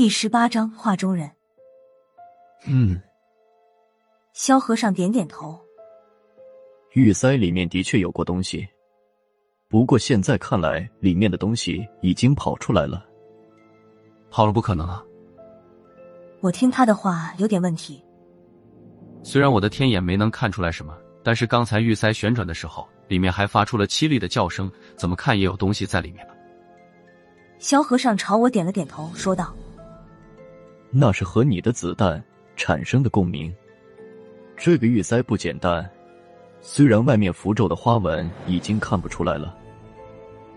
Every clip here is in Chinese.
第十八章画中人。嗯，萧和尚点点头。玉塞里面的确有过东西，不过现在看来，里面的东西已经跑出来了。跑了不可能啊！我听他的话有点问题。虽然我的天眼没能看出来什么，但是刚才玉塞旋转的时候，里面还发出了凄厉的叫声，怎么看也有东西在里面吧？萧和尚朝我点了点头，说道：“那是和你的子弹产生的共鸣。这个玉塞不简单，虽然外面符咒的花纹已经看不出来了，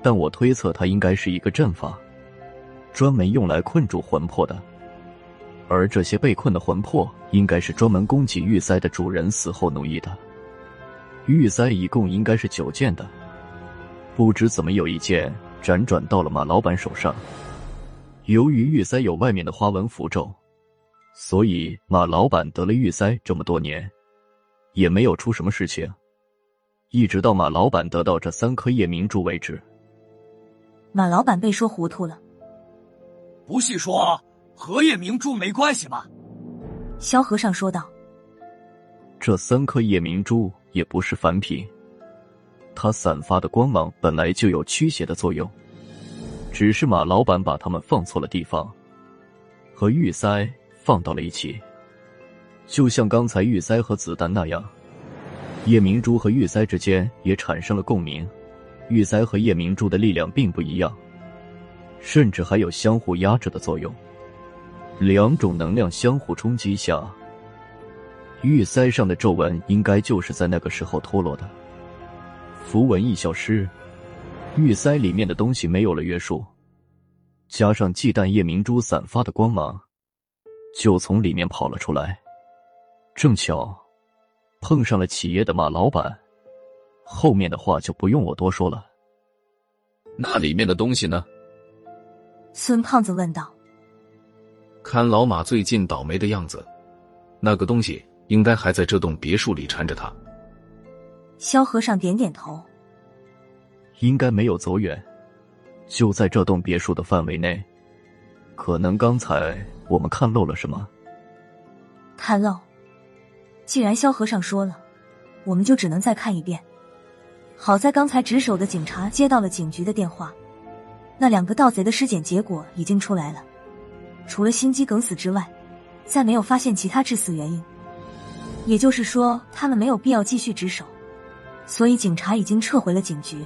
但我推测它应该是一个阵法，专门用来困住魂魄的。而这些被困的魂魄，应该是专门供给玉塞的主人死后奴役的。玉塞一共应该是九件的，不知怎么有一件。”辗转到了马老板手上。由于玉塞有外面的花纹符咒，所以马老板得了玉塞这么多年，也没有出什么事情。一直到马老板得到这三颗夜明珠为止。马老板被说糊涂了。不细说，和夜明珠没关系吗？萧和尚说道。这三颗夜明珠也不是凡品。它散发的光芒本来就有驱邪的作用，只是马老板把他们放错了地方，和玉塞放到了一起，就像刚才玉塞和子弹那样，夜明珠和玉塞之间也产生了共鸣。玉塞和夜明珠的力量并不一样，甚至还有相互压制的作用。两种能量相互冲击下，玉塞上的皱纹应该就是在那个时候脱落的。符文一消失，玉塞里面的东西没有了约束，加上忌惮夜明珠散发的光芒，就从里面跑了出来。正巧碰上了企业的马老板，后面的话就不用我多说了。那里面的东西呢？孙胖子问道。看老马最近倒霉的样子，那个东西应该还在这栋别墅里缠着他。萧和尚点点头，应该没有走远，就在这栋别墅的范围内。可能刚才我们看漏了什么？看漏？既然萧和尚说了，我们就只能再看一遍。好在刚才值守的警察接到了警局的电话，那两个盗贼的尸检结果已经出来了，除了心肌梗死之外，再没有发现其他致死原因。也就是说，他们没有必要继续值守。所以，警察已经撤回了警局。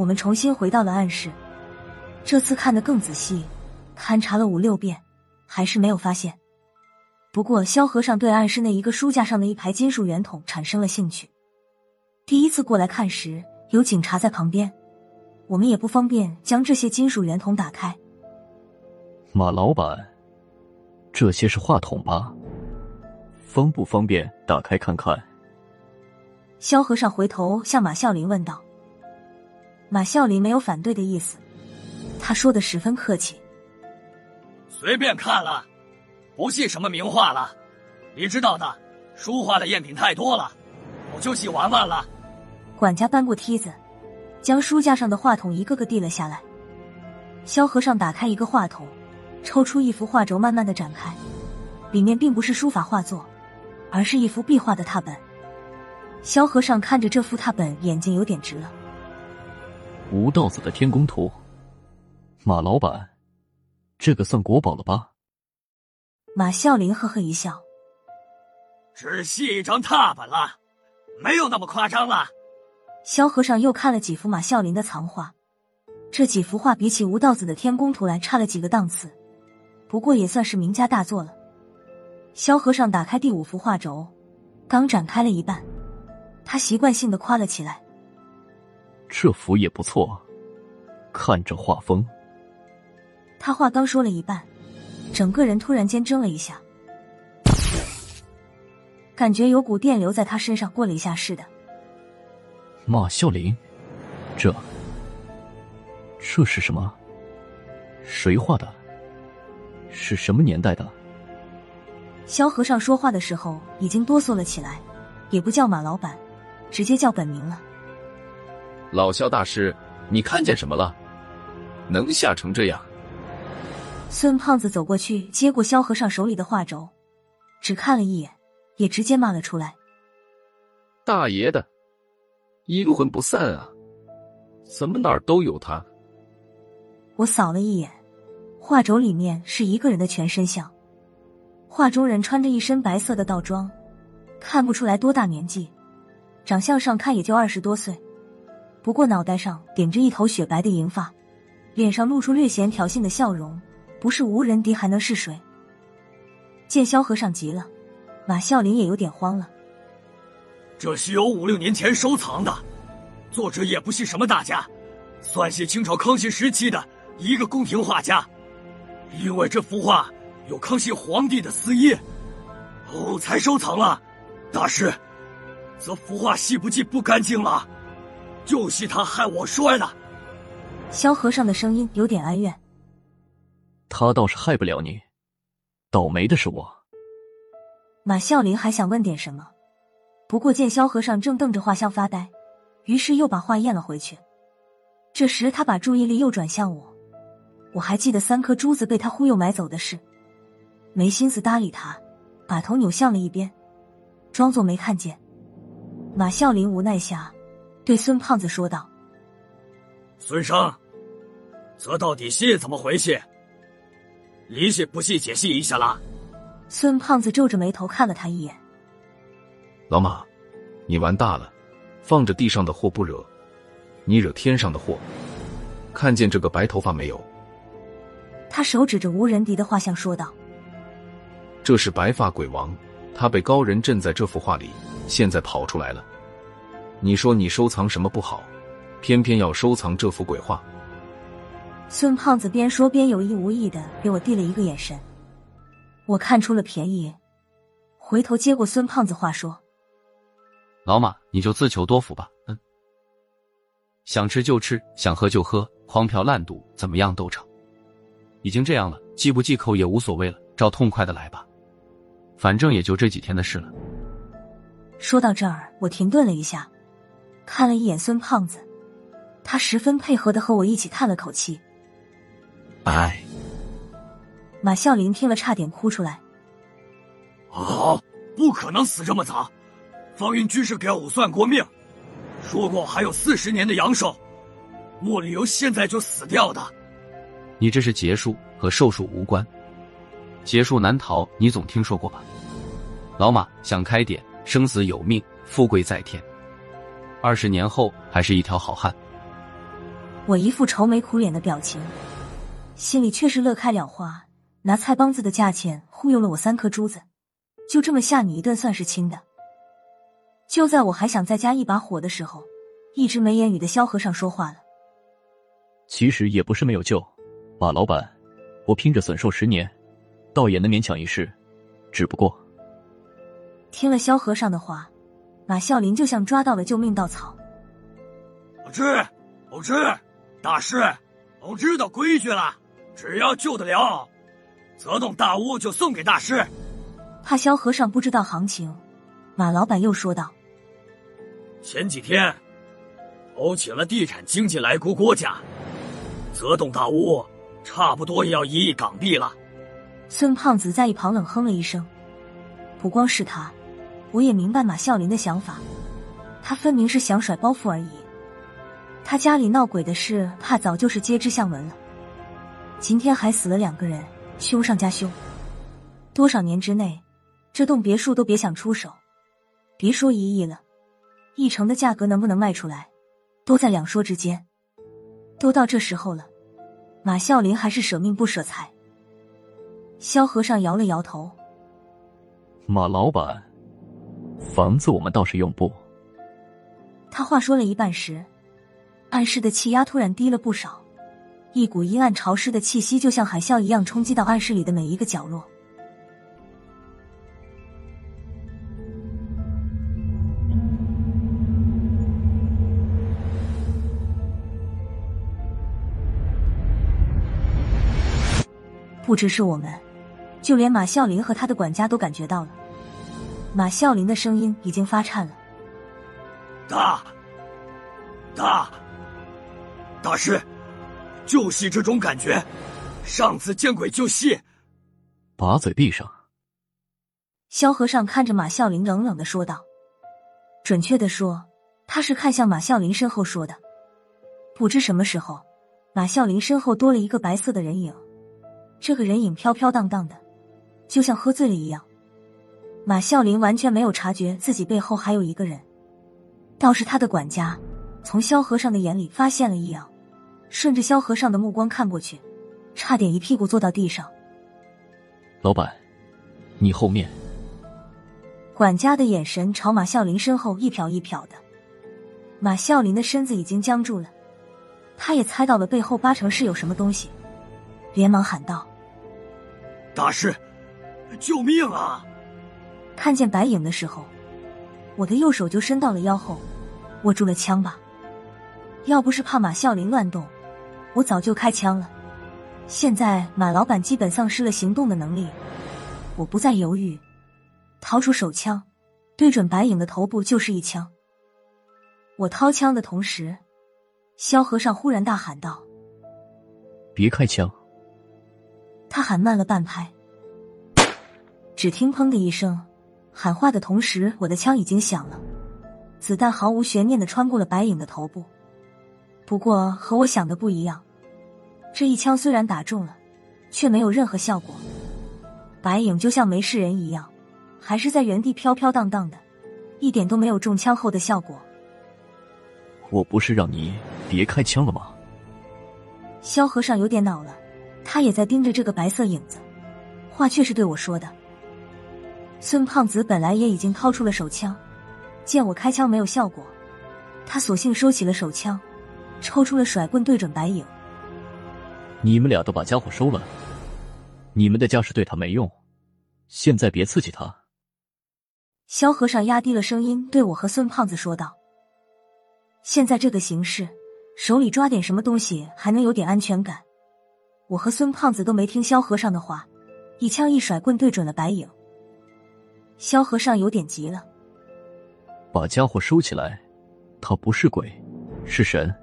我们重新回到了暗室，这次看得更仔细，勘察了五六遍，还是没有发现。不过，萧和尚对暗室内一个书架上的一排金属圆筒产生了兴趣。第一次过来看时，有警察在旁边，我们也不方便将这些金属圆筒打开。马老板，这些是话筒吧？方不方便打开看看？萧和尚回头向马啸林问道：“马孝林没有反对的意思，他说的十分客气。随便看了，不信什么名画了。你知道的，书画的赝品太多了，我就细玩玩了。”管家搬过梯子，将书架上的话筒一个个递了下来。萧和尚打开一个话筒，抽出一幅画轴，慢慢的展开，里面并不是书法画作，而是一幅壁画的拓本。萧和尚看着这幅拓本，眼睛有点直了。吴道子的天宫图，马老板，这个算国宝了吧？马啸林呵呵一笑：“只是一张拓本了，没有那么夸张了。”萧和尚又看了几幅马啸林的藏画，这几幅画比起吴道子的天宫图来差了几个档次，不过也算是名家大作了。萧和尚打开第五幅画轴，刚展开了一半。他习惯性的夸了起来：“这幅也不错，看这画风。”他话刚说了一半，整个人突然间怔了一下，感觉有股电流在他身上过了一下似的。马啸林，这这是什么？谁画的？是什么年代的？萧和尚说话的时候已经哆嗦了起来，也不叫马老板。直接叫本名了，老萧大师，你看见什么了？能吓成这样？孙胖子走过去，接过萧和尚手里的画轴，只看了一眼，也直接骂了出来：“大爷的，阴魂不散啊！怎么哪儿都有他？”我扫了一眼，画轴里面是一个人的全身像，画中人穿着一身白色的道装，看不出来多大年纪，长相上看也就二十多岁，不过脑袋上顶着一头雪白的银发，脸上露出略显挑衅的笑容，不是无人敌还能是谁？见萧和尚急了，马孝林也有点慌了。这虚有五六年前收藏的，作者也不系什么大家，算系清朝康熙时期的。一个宫廷画家，因为这幅画有康熙皇帝的私印，哦，才收藏了。大师，则幅画系不系不干净了？就是他害我摔的。萧和尚的声音有点哀怨。他倒是害不了你，倒霉的是我。马啸林还想问点什么，不过见萧和尚正瞪着画像发呆，于是又把话咽了回去。这时他把注意力又转向我。我还记得三颗珠子被他忽悠买走的事，没心思搭理他，把头扭向了一边，装作没看见。马啸林无奈下，对孙胖子说道：“孙生，这到底是怎么回事？理解不细解释一下啦？”孙胖子皱着眉头看了他一眼：“老马，你玩大了，放着地上的祸不惹，你惹天上的祸。看见这个白头发没有？”他手指着无人敌的画像说道：“这是白发鬼王，他被高人镇在这幅画里，现在跑出来了。你说你收藏什么不好，偏偏要收藏这幅鬼画？”孙胖子边说边有意无意的给我递了一个眼神，我看出了便宜，回头接过孙胖子话说：“老马，你就自求多福吧。嗯，想吃就吃，想喝就喝，狂嫖滥赌，怎么样都成。”已经这样了，忌不忌口也无所谓了，照痛快的来吧，反正也就这几天的事了。说到这儿，我停顿了一下，看了一眼孙胖子，他十分配合的和我一起叹了口气。哎，马孝林听了差点哭出来。啊，不可能死这么早！方云居士给我算过命，说过还有四十年的阳寿，莫理由现在就死掉的。你这是劫数，和寿数无关。劫数难逃，你总听说过吧？老马想开点，生死有命，富贵在天。二十年后还是一条好汉。我一副愁眉苦脸的表情，心里却是乐开了花。拿菜帮子的价钱忽悠了我三颗珠子，就这么吓你一顿算是轻的。就在我还想再加一把火的时候，一直没言语的萧和尚说话了：“其实也不是没有救。”马老板，我拼着损寿十年，倒也能勉强一试。只不过，听了萧和尚的话，马啸林就像抓到了救命稻草。我知，我知，大师，我知道规矩了。只要救得了，泽洞大屋就送给大师。怕萧和尚不知道行情，马老板又说道：“前几天，我请了地产经纪来估郭家，泽洞大屋。”差不多也要一亿港币了。孙胖子在一旁冷哼了一声。不光是他，我也明白马啸林的想法。他分明是想甩包袱而已。他家里闹鬼的事，怕早就是街知巷闻了。今天还死了两个人，凶上加凶。多少年之内，这栋别墅都别想出手。别说一亿了，一成的价格能不能卖出来，都在两说之间。都到这时候了。马啸林还是舍命不舍财。萧和尚摇了摇头。马老板，房子我们倒是用不。他话说了一半时，暗室的气压突然低了不少，一股阴暗潮湿的气息就像海啸一样冲击到暗室里的每一个角落。不只是我们，就连马孝林和他的管家都感觉到了。马啸林的声音已经发颤了：“大，大，大师，就是这种感觉，上次见鬼就戏，把嘴闭上。萧和尚看着马啸林，冷冷的说道：“准确的说，他是看向马啸林身后说的。不知什么时候，马啸林身后多了一个白色的人影，这个人影飘飘荡荡的，就像喝醉了一样。马啸林完全没有察觉自己背后还有一个人，倒是他的管家从萧和尚的眼里发现了异样，顺着萧和尚的目光看过去，差点一屁股坐到地上。老板，你后面。”管家的眼神朝马啸林身后一瞟一瞟的，马啸林的身子已经僵住了，他也猜到了背后八成是有什么东西，连忙喊道：“大师，救命啊！”看见白影的时候，我的右手就伸到了腰后，握住了枪把。要不是怕马啸林乱动，我早就开枪了。现在马老板基本丧失了行动的能力，我不再犹豫。掏出手枪，对准白影的头部就是一枪。我掏枪的同时，萧和尚忽然大喊道：“别开枪！”他喊慢了半拍。只听“砰”的一声，喊话的同时，我的枪已经响了，子弹毫无悬念的穿过了白影的头部。不过和我想的不一样，这一枪虽然打中了，却没有任何效果。白影就像没事人一样。还是在原地飘飘荡荡的，一点都没有中枪后的效果。我不是让你别开枪了吗？萧和尚有点恼了，他也在盯着这个白色影子，话却是对我说的。孙胖子本来也已经掏出了手枪，见我开枪没有效果，他索性收起了手枪，抽出了甩棍对准白影。你们俩都把家伙收了，你们的架势对他没用，现在别刺激他。萧和尚压低了声音对我和孙胖子说道：“现在这个形势，手里抓点什么东西还能有点安全感？”我和孙胖子都没听萧和尚的话，一枪一甩棍对准了白影。萧和尚有点急了：“把家伙收起来，他不是鬼，是神，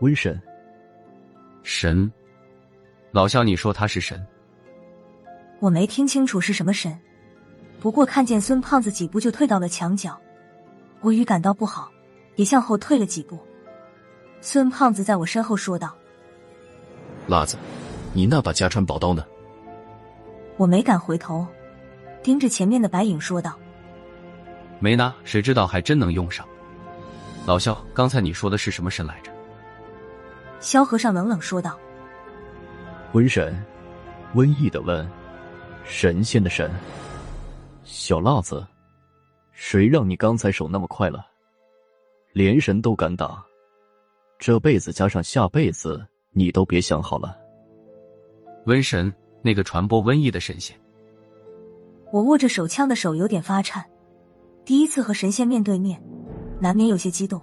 瘟神。神？老萧，你说他是神？我没听清楚是什么神。”不过看见孙胖子几步就退到了墙角，我预感到不好，也向后退了几步。孙胖子在我身后说道：“辣子，你那把家传宝刀呢？”我没敢回头，盯着前面的白影说道：“没拿，谁知道还真能用上。”老肖，刚才你说的是什么神来着？萧和尚冷冷说道：“瘟神，瘟疫的瘟，神仙的神。”小辣子，谁让你刚才手那么快了？连神都敢打，这辈子加上下辈子，你都别想好了。瘟神，那个传播瘟疫的神仙。我握着手枪的手有点发颤，第一次和神仙面对面，难免有些激动。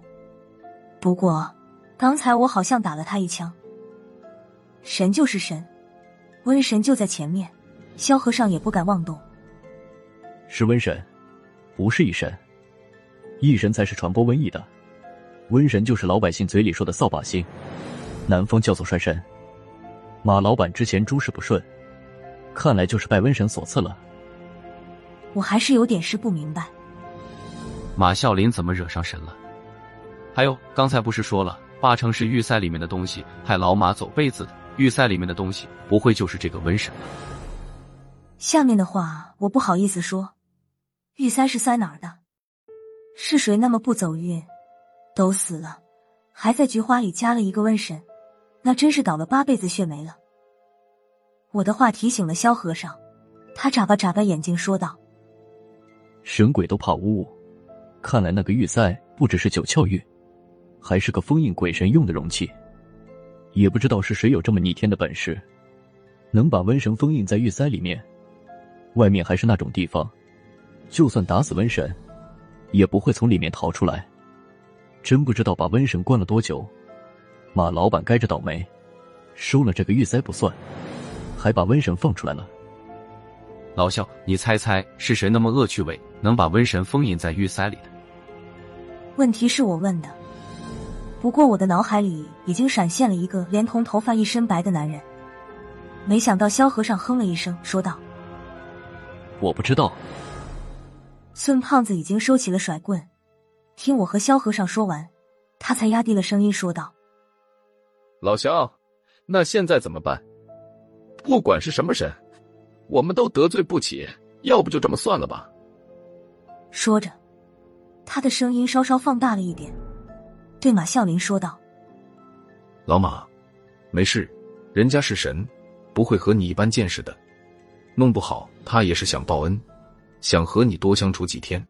不过刚才我好像打了他一枪。神就是神，瘟神就在前面，萧和尚也不敢妄动。是瘟神，不是异神。异神才是传播瘟疫的，瘟神就是老百姓嘴里说的扫把星，南方叫做衰神。马老板之前诸事不顺，看来就是拜瘟神所赐了。我还是有点事不明白，马啸林怎么惹上神了？还有刚才不是说了，八成是玉塞里面的东西害老马走背子的，玉塞里面的东西不会就是这个瘟神吧？下面的话我不好意思说。玉塞是塞哪儿的？是谁那么不走运？都死了，还在菊花里加了一个瘟神，那真是倒了八辈子血霉了。我的话提醒了萧和尚，他眨巴眨巴眼睛说道：“神鬼都怕污物，看来那个玉塞不只是九窍玉，还是个封印鬼神用的容器。也不知道是谁有这么逆天的本事，能把瘟神封印在玉塞里面，外面还是那种地方。”就算打死瘟神，也不会从里面逃出来。真不知道把瘟神关了多久。马老板该着倒霉，收了这个玉塞不算，还把瘟神放出来了。老肖，你猜猜是谁那么恶趣味，能把瘟神封印在玉塞里的？问题是我问的，不过我的脑海里已经闪现了一个连同头发一身白的男人。没想到萧和尚哼了一声，说道：“我不知道。”孙胖子已经收起了甩棍，听我和萧和尚说完，他才压低了声音说道：“老肖，那现在怎么办？不管是什么神，我们都得罪不起，要不就这么算了吧。”说着，他的声音稍稍放大了一点，对马啸林说道：“老马，没事，人家是神。”不会和你一般见识的，弄不好他也是想报恩，想和你多相处几天。